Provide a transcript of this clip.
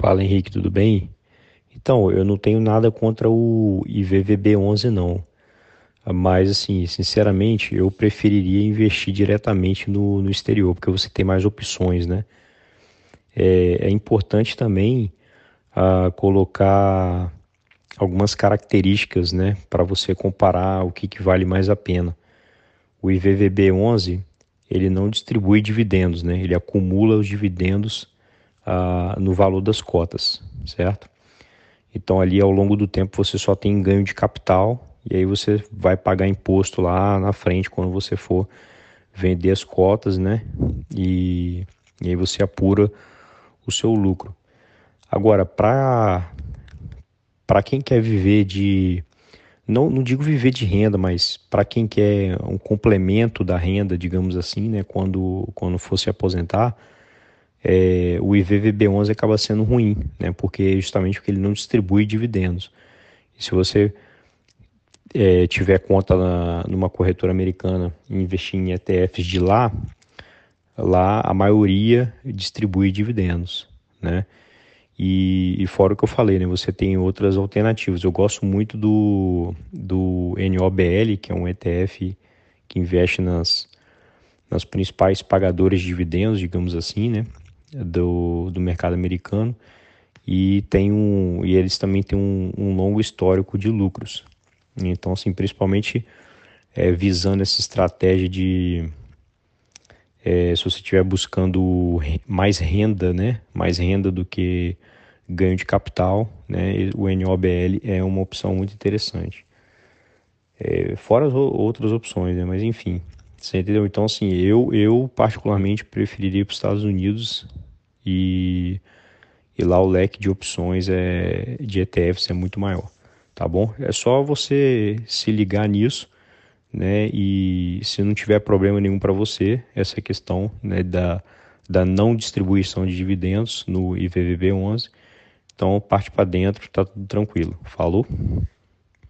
Fala Henrique, tudo bem? Então, eu não tenho nada contra o IVVB11 não, mas assim, sinceramente, eu preferiria investir diretamente no, no exterior, porque você tem mais opções, né? É, é importante também ah, colocar algumas características, né, para você comparar o que, que vale mais a pena. O IVVB11, ele não distribui dividendos, né? Ele acumula os dividendos no valor das cotas, certo? Então ali ao longo do tempo você só tem ganho de capital e aí você vai pagar imposto lá na frente quando você for vender as cotas, né? E, e aí você apura o seu lucro. Agora, para para quem quer viver de não, não digo viver de renda, mas para quem quer um complemento da renda, digamos assim, né, quando quando for se aposentar, é, o IVVB11 acaba sendo ruim, né? Porque justamente porque ele não distribui dividendos. E se você é, tiver conta na, numa corretora americana e investir em ETFs de lá, lá a maioria distribui dividendos, né? E, e, fora o que eu falei, né? Você tem outras alternativas. Eu gosto muito do, do NOBL, que é um ETF que investe nas, nas principais pagadoras de dividendos, digamos assim, né? Do, do mercado americano e tem um e eles também têm um, um longo histórico de lucros. Então, assim, principalmente é, visando essa estratégia de é, se você estiver buscando mais renda, né, mais renda do que ganho de capital, né, o NOBL é uma opção muito interessante. É, fora as outras opções, né, mas enfim, você entendeu? Então, assim, eu, eu particularmente preferiria para os Estados Unidos e, e lá o leque de opções é, de ETFs é muito maior, tá bom? É só você se ligar nisso, né? E se não tiver problema nenhum para você, essa questão né, da, da não distribuição de dividendos no IVVB 11, então parte para dentro, tá tudo tranquilo. Falou?